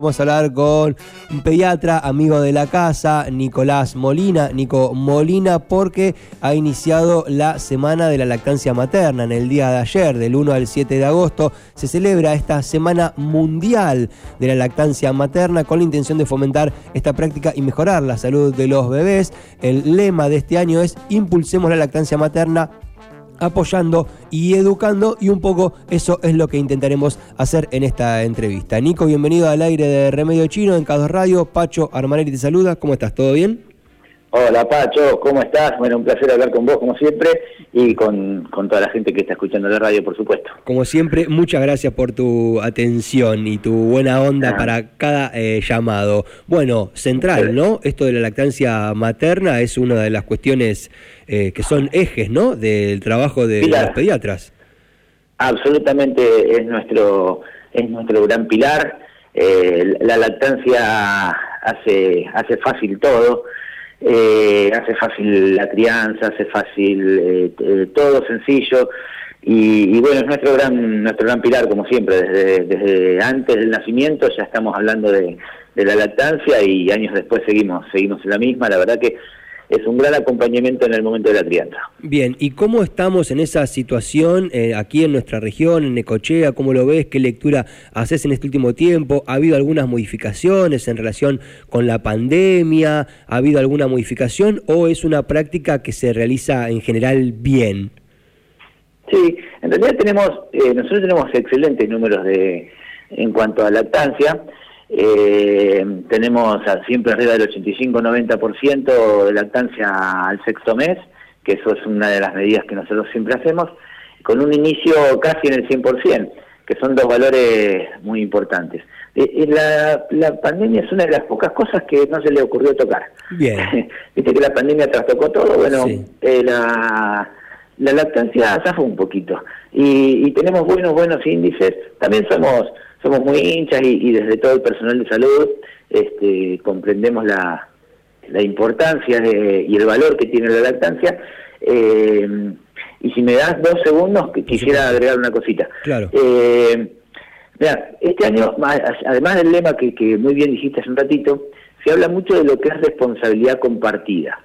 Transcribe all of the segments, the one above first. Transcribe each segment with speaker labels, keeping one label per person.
Speaker 1: Vamos a hablar con un pediatra, amigo de la casa, Nicolás Molina, Nico Molina, porque ha iniciado la Semana de la Lactancia Materna. En el día de ayer, del 1 al 7 de agosto, se celebra esta Semana Mundial de la Lactancia Materna con la intención de fomentar esta práctica y mejorar la salud de los bebés. El lema de este año es Impulsemos la lactancia materna apoyando y educando y un poco eso es lo que intentaremos hacer en esta entrevista. Nico, bienvenido al aire de Remedio Chino en Cados Radio. Pacho Armanelli te saluda. ¿Cómo estás? ¿Todo bien?
Speaker 2: Hola Pacho, ¿cómo estás? Bueno, un placer hablar con vos como siempre y con, toda la gente que está escuchando la radio, por supuesto.
Speaker 1: Como siempre, muchas gracias por tu atención y tu buena onda ah. para cada eh, llamado. Bueno, central, ¿no? Esto de la lactancia materna es una de las cuestiones eh, que son ejes, ¿no? Del trabajo de los pediatras.
Speaker 2: Absolutamente es nuestro, es nuestro gran pilar. Eh, la lactancia hace, hace fácil todo eh, hace fácil la crianza, hace fácil eh, eh, todo sencillo. Y, bueno, es nuestro gran, nuestro gran pilar como siempre, desde, desde antes del nacimiento ya estamos hablando de, de la lactancia y años después seguimos, seguimos en la misma, la verdad que es un gran acompañamiento en el momento de la crianza.
Speaker 1: Bien, ¿y cómo estamos en esa situación eh, aquí en nuestra región, en Necochea? ¿Cómo lo ves? ¿Qué lectura haces en este último tiempo? ¿Ha habido algunas modificaciones en relación con la pandemia? ¿Ha habido alguna modificación o es una práctica que se realiza en general bien?
Speaker 2: Sí, en realidad tenemos, eh, nosotros tenemos excelentes números de en cuanto a lactancia. Eh, tenemos siempre arriba del 85-90% de lactancia al sexto mes, que eso es una de las medidas que nosotros siempre hacemos, con un inicio casi en el 100%, que son dos valores muy importantes. Eh, la, la, pandemia es una de las pocas cosas que no se le ocurrió tocar. Bien. Viste que la pandemia trastocó todo, bueno, eh, la, la lactancia zafó un poquito. Y, y tenemos buenos, buenos índices. También somos somos muy hinchas y, desde todo el personal de salud este, comprendemos la, la importancia y el valor que tiene la lactancia. Eh, y si me das dos segundos, quisiera agregar una cosita.
Speaker 1: Claro.
Speaker 2: Eh, mira, este año, además del lema que, que muy bien dijiste hace un ratito, se habla mucho de lo que es responsabilidad compartida.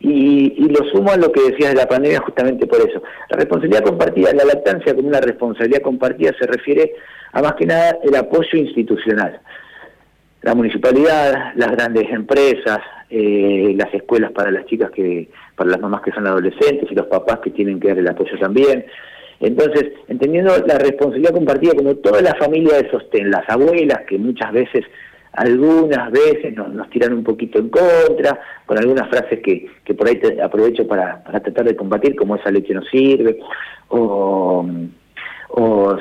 Speaker 2: Y, y, lo sumo a lo que decías de la pandemia justamente por eso. La responsabilidad compartida, la lactancia como una responsabilidad compartida se refiere a más que nada el apoyo institucional. La municipalidad, las grandes empresas, eh, las escuelas para las chicas que, para las mamás que son adolescentes y los papás que tienen que dar el apoyo también. Entonces, entendiendo la responsabilidad compartida como toda la familia de sostén, las abuelas que muchas veces algunas veces nos, tiran un poquito en contra, con algunas frases que, que por ahí aprovecho para, para tratar de combatir, como esa leche no sirve, o,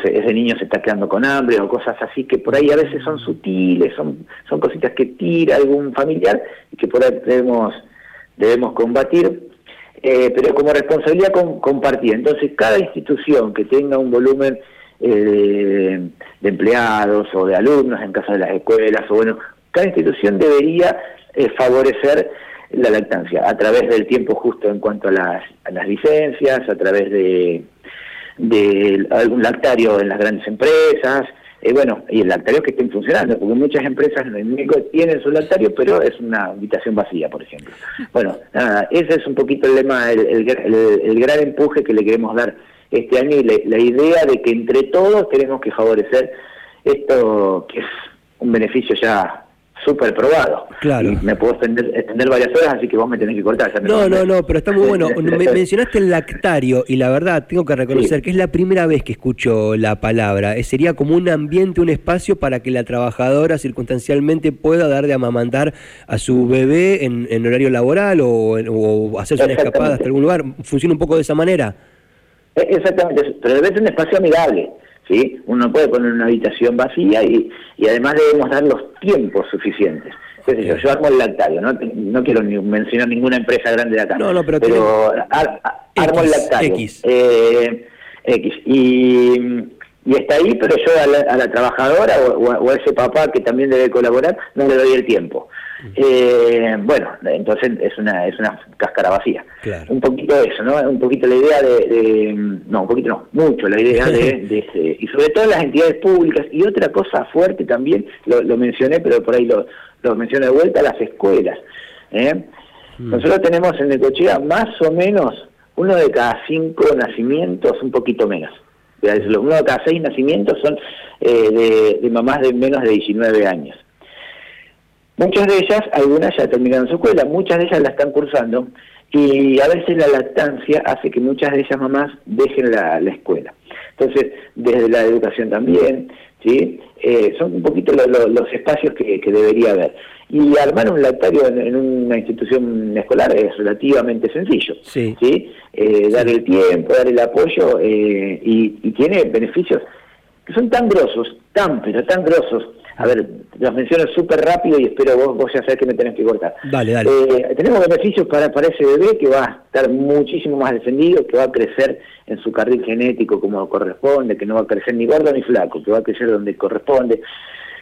Speaker 2: ese niño se está quedando con hambre, o cosas así que por ahí a veces son sutiles, son, son cositas que tira algún familiar y que por ahí debemos, debemos combatir. Eh, pero como responsabilidad compartida. Entonces, cada institución que tenga un volumen eh, de empleados o de alumnos en caso de las escuelas, o bueno, cada institución debería eh, favorecer la lactancia a través del tiempo justo en cuanto a las, las licencias, a través de, de algún lactario en las grandes empresas, eh, bueno, y el lactario que estén funcionando, porque muchas empresas tienen su lactario, pero es una habitación vacía, por ejemplo. Bueno, nada, ese es un poquito el lema, el, el gran empuje que le queremos dar este año y la, idea de que entre todos tenemos que favorecer esto que es un beneficio ya súper probado.
Speaker 1: Claro.
Speaker 2: me puedo extender, varias horas, así que vos me tenés que cortar.
Speaker 1: no, no, no, pero está muy bueno. mencionaste el lactario y la verdad tengo que reconocer que es la primera vez que escucho la palabra. Eh, sería como un ambiente, un espacio para que la trabajadora circunstancialmente pueda dar de amamantar a su bebé en, horario laboral o, o hacerse una escapada hasta algún lugar. ¿Funciona un poco de esa manera?
Speaker 2: Eh, exactamente, pero debe ser un espacio amigable, ¿sí? Uno puede poner una habitación vacía y, y además debemos dar los tiempos suficientes. yo, yo armo el lactario, ¿no? no quiero ni mencionar ninguna empresa grande de acá,
Speaker 1: no, no, pero,
Speaker 2: armo el lactario. X. Eh, X. Y, y está ahí, pero yo a la, trabajadora o, a ese papá que también debe colaborar, no le doy el tiempo. Eh, bueno, entonces es una es una cáscara vacía. Un poquito eso, ¿no? Un poquito la idea de, no, un poquito no, mucho la idea de, y sobre todo las entidades públicas y otra cosa fuerte también, lo, mencioné, pero por ahí lo, lo mencioné de vuelta, las escuelas. ¿eh? Mm. Nosotros tenemos en Necochea más o menos uno de cada cinco nacimientos, un poquito menos. Uno de cada seis nacimientos son eh, de, mamás de menos de 19 años. Muchas de ellas, algunas ya terminaron su escuela, muchas de ellas la están cursando y a veces la lactancia hace que muchas de esas mamás dejen la, escuela. Entonces, desde la educación también, ¿sí? Eh, son un poquito los espacios que, debería haber. Y armar un lactario en, una institución escolar es relativamente sencillo. Sí. Eh, dar el tiempo, dar el apoyo eh, y, y, tiene beneficios que son tan grosos, tan, pero tan grosos, a ver, las menciono súper rápido y espero vos, vos ya sabés que me tenés que cortar.
Speaker 1: Dale, dale.
Speaker 2: Eh, tenemos beneficios para, para ese bebé que va a estar muchísimo más defendido, que va a crecer en su carril genético como corresponde, que no va a crecer ni gordo ni flaco, que va a crecer donde corresponde,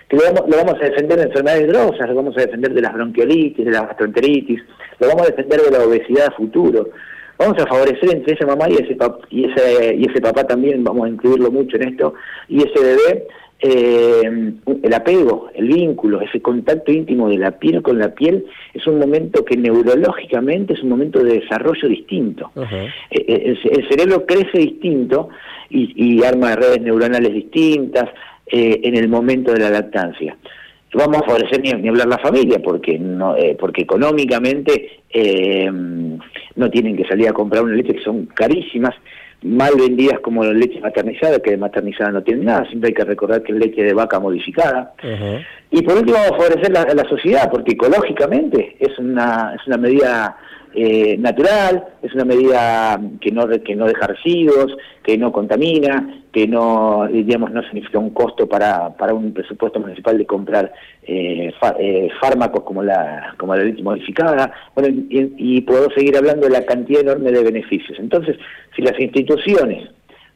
Speaker 2: que lo vamos, lo vamos a defender de enfermedades grosas, lo vamos a defender de las bronquiolitis, de la gastroenteritis, lo vamos a defender de la obesidad a futuro. Vamos a favorecer entre esa mamá y ese, y ese, y ese papá también, vamos a incluirlo mucho en esto, y ese bebé eh, el apego, el vínculo, ese contacto íntimo de la piel con la piel es un momento que neurológicamente es un momento de desarrollo distinto. Eh, eh, el, cerebro crece distinto y, arma redes neuronales distintas en el momento de la lactancia. Vamos a favorecer ni, hablar la familia porque no porque económicamente no tienen que salir a comprar una leche que son carísimas mal vendidas como leche maternizada, que de maternizada no tiene nada, siempre hay que recordar que es leche de vaca modificada. Y por último, favorecer la, la sociedad, porque ecológicamente es una, es una medida eh, natural, es una medida que no, que no deja residuos, que no contamina, que no, digamos, no significa un costo para, para un presupuesto municipal de comprar eh, eh, fármacos como la, como la leche modificada, bueno, y, y puedo seguir hablando de la cantidad enorme de beneficios. Entonces, si las instituciones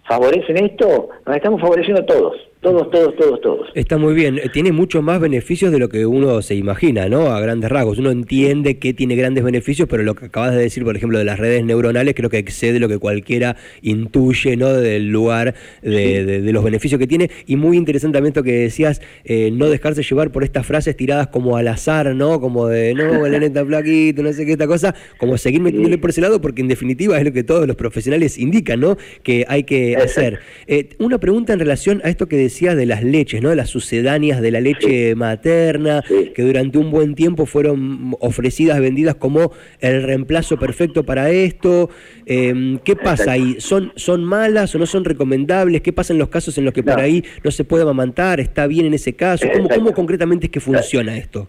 Speaker 2: favorecen esto, nos estamos favoreciendo todos. Todos, todos, todos, todos.
Speaker 1: Está muy bien. Eh, tiene mucho más beneficios de lo que uno se imagina, ¿no? A grandes rasgos. Uno entiende que tiene grandes beneficios, pero lo que acabas de decir, por ejemplo, de las redes neuronales, creo que excede lo que cualquiera intuye, ¿no? Del lugar, de, los beneficios que tiene. Y muy interesante también esto que decías, eh, no dejarse llevar por estas frases tiradas como al azar, ¿no? Como de, no, el neta flaquito, no sé qué, esta cosa. Como seguir metiéndole por ese lado, porque en definitiva es lo que todos los profesionales indican, ¿no? Que hay que hacer. Eh, una pregunta en relación a esto que decías decías de las leches, ¿no? Las sucedáneas de la leche materna, que durante un buen tiempo fueron ofrecidas, vendidas como el reemplazo perfecto para esto. Em, ¿Qué pasa ahí? ¿Son, ¿Son malas o no son recomendables? ¿Qué pasa en los casos en los que por ahí no se puede amamantar? ¿Está bien en ese caso? ¿Cómo, cómo concretamente es que funciona esto?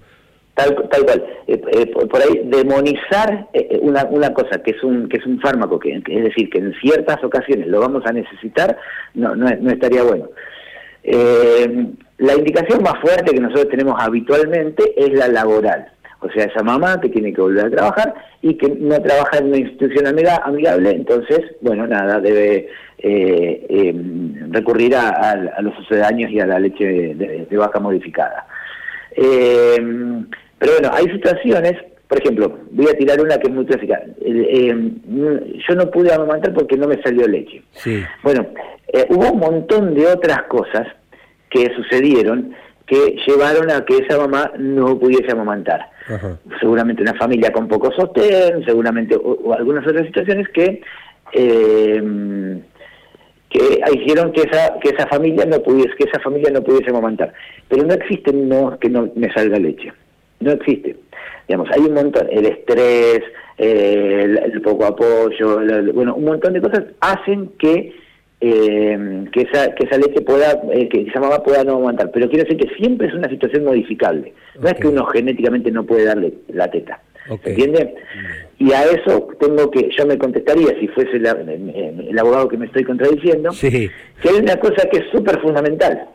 Speaker 2: Tal, tal cual. Eh, eh, por, ahí demonizar eh, una, una cosa que es un que es un fármaco, que, es decir, que en ciertas ocasiones lo vamos a necesitar, no, no, no estaría bueno. Eh, la indicación más fuerte que nosotros tenemos habitualmente es la laboral. O sea, esa mamá que tiene que volver a trabajar y que no trabaja en una institución amigable, entonces, bueno, nada, debe eh, em, recurrir a, los sucedáneos y a la leche de, vaca modificada. Em, pero bueno, hay situaciones, por ejemplo, voy a tirar una que es muy clásica. Em, yo no pude amamantar porque no me salió leche. Sí. Bueno, eh, hubo un montón de otras cosas que sucedieron que llevaron a que esa mamá no pudiese amamantar. Seguramente una familia con poco sostén, seguramente o, algunas otras situaciones que eh, que hicieron que esa que esa familia no pudiese que esa familia no pudiese amamantar. Pero no existe no que no me salga leche. No existe. Digamos, hay un montón, el estrés, eh, el, poco apoyo, bueno, un montón de cosas hacen que eh, que, esa, que esa leche pueda, eh, que esa mamá pueda no aguantar. Pero quiero decir que siempre es una situación modificable. No es que uno genéticamente no puede darle la teta. ¿Entiende? Y a eso tengo que, yo me contestaría, si fuese el abogado que me estoy contradiciendo, que hay una cosa que es súper fundamental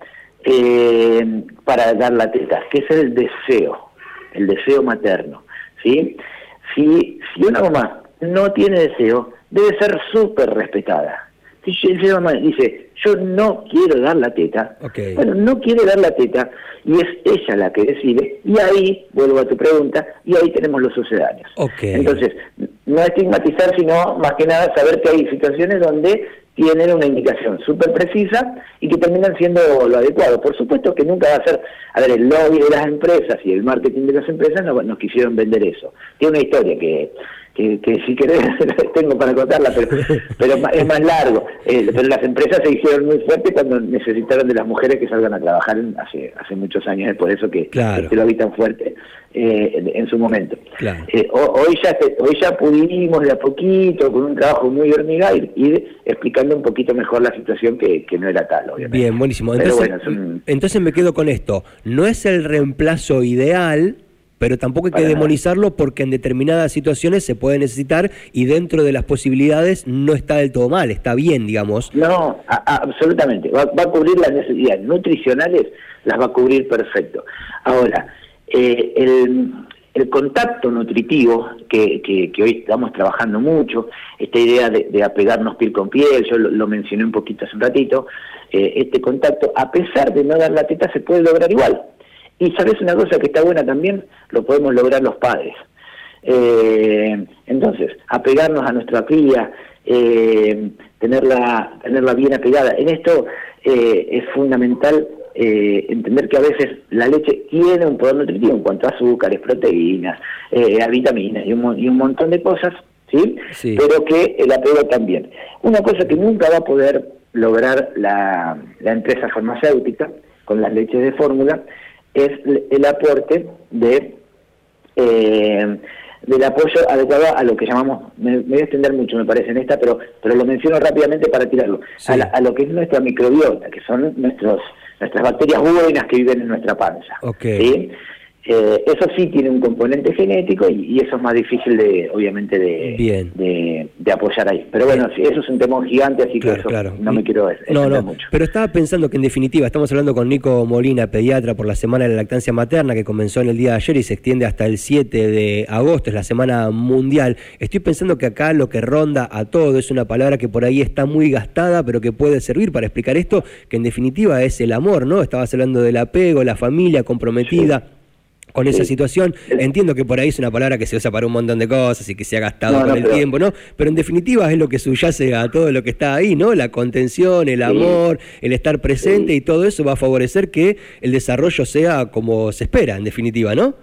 Speaker 2: eh, para dar la teta, que es el deseo, el deseo materno. ¿sí? Si, si una mamá no tiene deseo, debe ser súper respetada dice, yo no quiero dar la teta, bueno, no quiere dar la teta y es ella la que decide, y ahí, vuelvo a tu pregunta, y ahí tenemos los sucedáneos. Entonces, no estigmatizar, sino más que nada saber que hay situaciones donde tienen una indicación súper precisa y que terminan siendo lo adecuado. Por supuesto que nunca va a ser, a ver, el lobby de las empresas y el marketing de las empresas no, nos quisieron vender eso. Tiene una historia que que, si querés tengo para contarla, pero, pero es más largo. Eh, pero las empresas se hicieron muy fuertes cuando necesitaron de las mujeres que salgan a trabajar hace hace muchos años, es por eso que, lo habitan fuerte eh, en, su momento. Eh, hoy ya hoy ya pudimos de a poquito, con un trabajo muy hormiga, ir, explicando un poquito mejor la situación que, no era tal, obviamente.
Speaker 1: Bien, buenísimo. Entonces, entonces me quedo con esto. No es el reemplazo ideal, pero tampoco hay que demonizarlo porque en determinadas situaciones se puede necesitar y dentro de las posibilidades no está del todo mal, está bien, digamos.
Speaker 2: No, absolutamente. Va, a cubrir las necesidades nutricionales, las va a cubrir perfecto. Ahora, eh, el, contacto nutritivo, que, que, hoy estamos trabajando mucho, esta idea de, apegarnos piel con piel, yo lo, mencioné un poquito hace un ratito, eh, este contacto, a pesar de no dar la teta, se puede lograr igual. Y sabes una cosa que está buena también, lo podemos lograr los padres. Eh, entonces, apegarnos a nuestra cría, eh, tenerla, tenerla bien apegada. En esto eh, es fundamental eh, entender que a veces la leche tiene un poder nutritivo en cuanto a azúcares, proteínas, a vitaminas y un, y un montón de cosas, ¿sí? ¿sí? Pero que el apego también. Una cosa que nunca va a poder lograr la, la empresa farmacéutica con las leches de fórmula es el aporte de eh, del apoyo adecuado a lo que llamamos, me, voy a extender mucho me parece en esta, pero pero lo menciono rápidamente para tirarlo, a, lo que es nuestra microbiota, que son nuestros nuestras bacterias buenas que viven en nuestra panza. ¿sí? Eh, eso sí tiene un componente genético y, eso es más difícil de, obviamente, de, de, apoyar ahí. Pero bueno, eso es un tema gigante, así que no me quiero no, no. mucho.
Speaker 1: Pero estaba pensando que en definitiva, estamos hablando con Nico Molina, pediatra, por la Semana de la Lactancia Materna, que comenzó en el día de ayer y se extiende hasta el 7 de agosto, es la Semana Mundial. Estoy pensando que acá lo que ronda a todo es una palabra que por ahí está muy gastada, pero que puede servir para explicar esto, que en definitiva es el amor, ¿no? Estabas hablando del apego, la familia comprometida con esa situación. Entiendo que por ahí es una palabra que se usa para un montón de cosas y que se ha gastado con el tiempo, ¿no? Pero en definitiva es lo que subyace a todo lo que está ahí, ¿no? La contención, el amor, el estar presente y todo eso va a favorecer que el desarrollo sea como se espera, en definitiva, ¿no?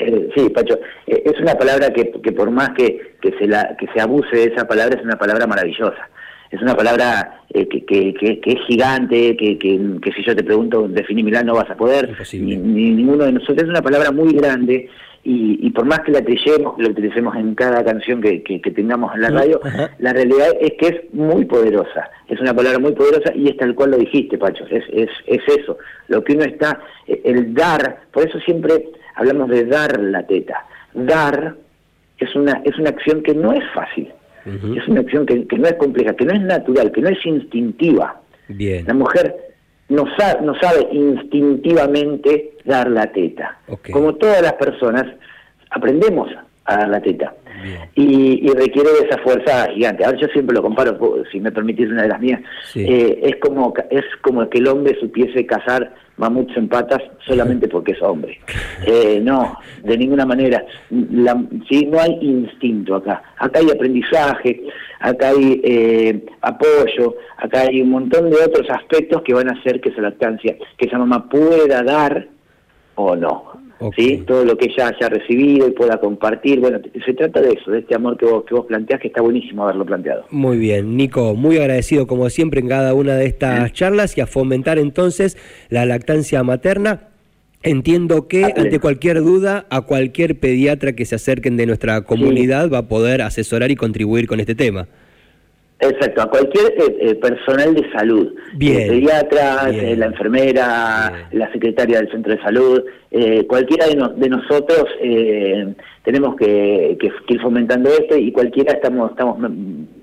Speaker 2: Eh, sí, Pacho, eh, es una palabra que, que por más que, que, se la, que se abuse de esa palabra, es una palabra maravillosa es una palabra eh, que, que, que, es gigante, que, que, si yo te pregunto, definímela, no vas a poder, ni, ninguno de nosotros. Es una palabra muy grande y, y por más que la trillemos, que la utilicemos en cada canción que, que, tengamos en la radio, la realidad es que es muy poderosa. Es una palabra muy poderosa y es tal cual lo dijiste, Pacho. Es, es, es eso. Lo que uno está, el dar, por eso siempre hablamos de dar la teta. Dar es una, es una acción que no es fácil es una acción que, no es compleja, que no es natural, que no es instintiva. Bien. La mujer no sabe, no sabe instintivamente dar la teta. Como todas las personas, aprendemos a dar la teta. Y, requiere de esa fuerza gigante. Ahora yo siempre lo comparo, si me permitís una de las mías, eh, es como es como que el hombre supiese cazar mamuts en patas solamente porque es hombre. Eh, no, de ninguna manera. La, sí, no hay instinto acá. Acá hay aprendizaje, acá hay eh, apoyo, acá hay un montón de otros aspectos que van a hacer que esa lactancia, que esa mamá pueda dar o no. ¿Sí? Todo lo que ella haya recibido y pueda compartir. Bueno, se trata de eso, de este amor que vos, que vos planteás, que está buenísimo haberlo planteado.
Speaker 1: Muy bien, Nico, muy agradecido como siempre en cada una de estas charlas y a fomentar entonces la lactancia materna. Entiendo que ante cualquier duda, a cualquier pediatra que se acerquen de nuestra comunidad va a poder asesorar y contribuir con este tema.
Speaker 2: Exacto, a cualquier eh, eh, personal de salud, bien, el pediatra, eh, la enfermera, la secretaria del centro de salud, cualquiera de, de nosotros tenemos que, ir fomentando esto y cualquiera estamos estamos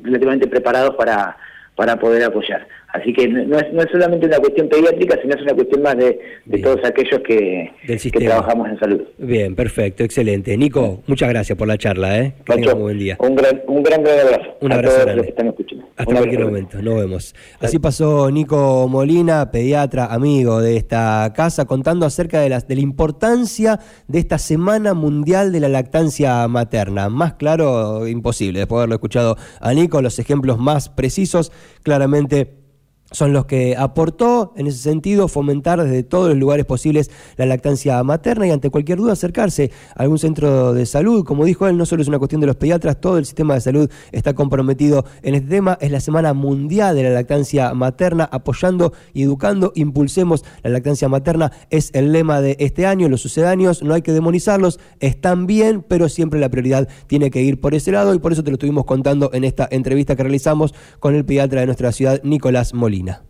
Speaker 2: relativamente preparados para para poder apoyar. Así que no es, no es solamente una cuestión pediátrica, sino es una cuestión más de, todos aquellos que, que, trabajamos en salud.
Speaker 1: Bien, perfecto, excelente. Nico, muchas gracias por la charla. ¿eh?
Speaker 2: Que buen día. Un gran, un gran, gran abrazo.
Speaker 1: Un abrazo. A todos los que están escuchando. Hasta cualquier momento, nos vemos. Así pasó Nico Molina, pediatra, amigo de esta casa, contando acerca de la, de la importancia de esta Semana Mundial de la Lactancia Materna. Más claro, imposible, después de haberlo escuchado a Nico, los ejemplos más precisos, claramente son los que aportó en ese sentido fomentar desde todos los lugares posibles la lactancia materna y ante cualquier duda acercarse a algún centro de salud. Como dijo él, no solo es una cuestión de los pediatras, todo el sistema de salud está comprometido en este tema. Es la Semana Mundial de la Lactancia Materna, apoyando y educando. Impulsemos la lactancia materna, es el lema de este año. Los sucedáneos no hay que demonizarlos, están bien, pero siempre la prioridad tiene que ir por ese lado y por eso te lo estuvimos contando en esta entrevista que realizamos con el pediatra de nuestra ciudad, Nicolás Molina. Madinah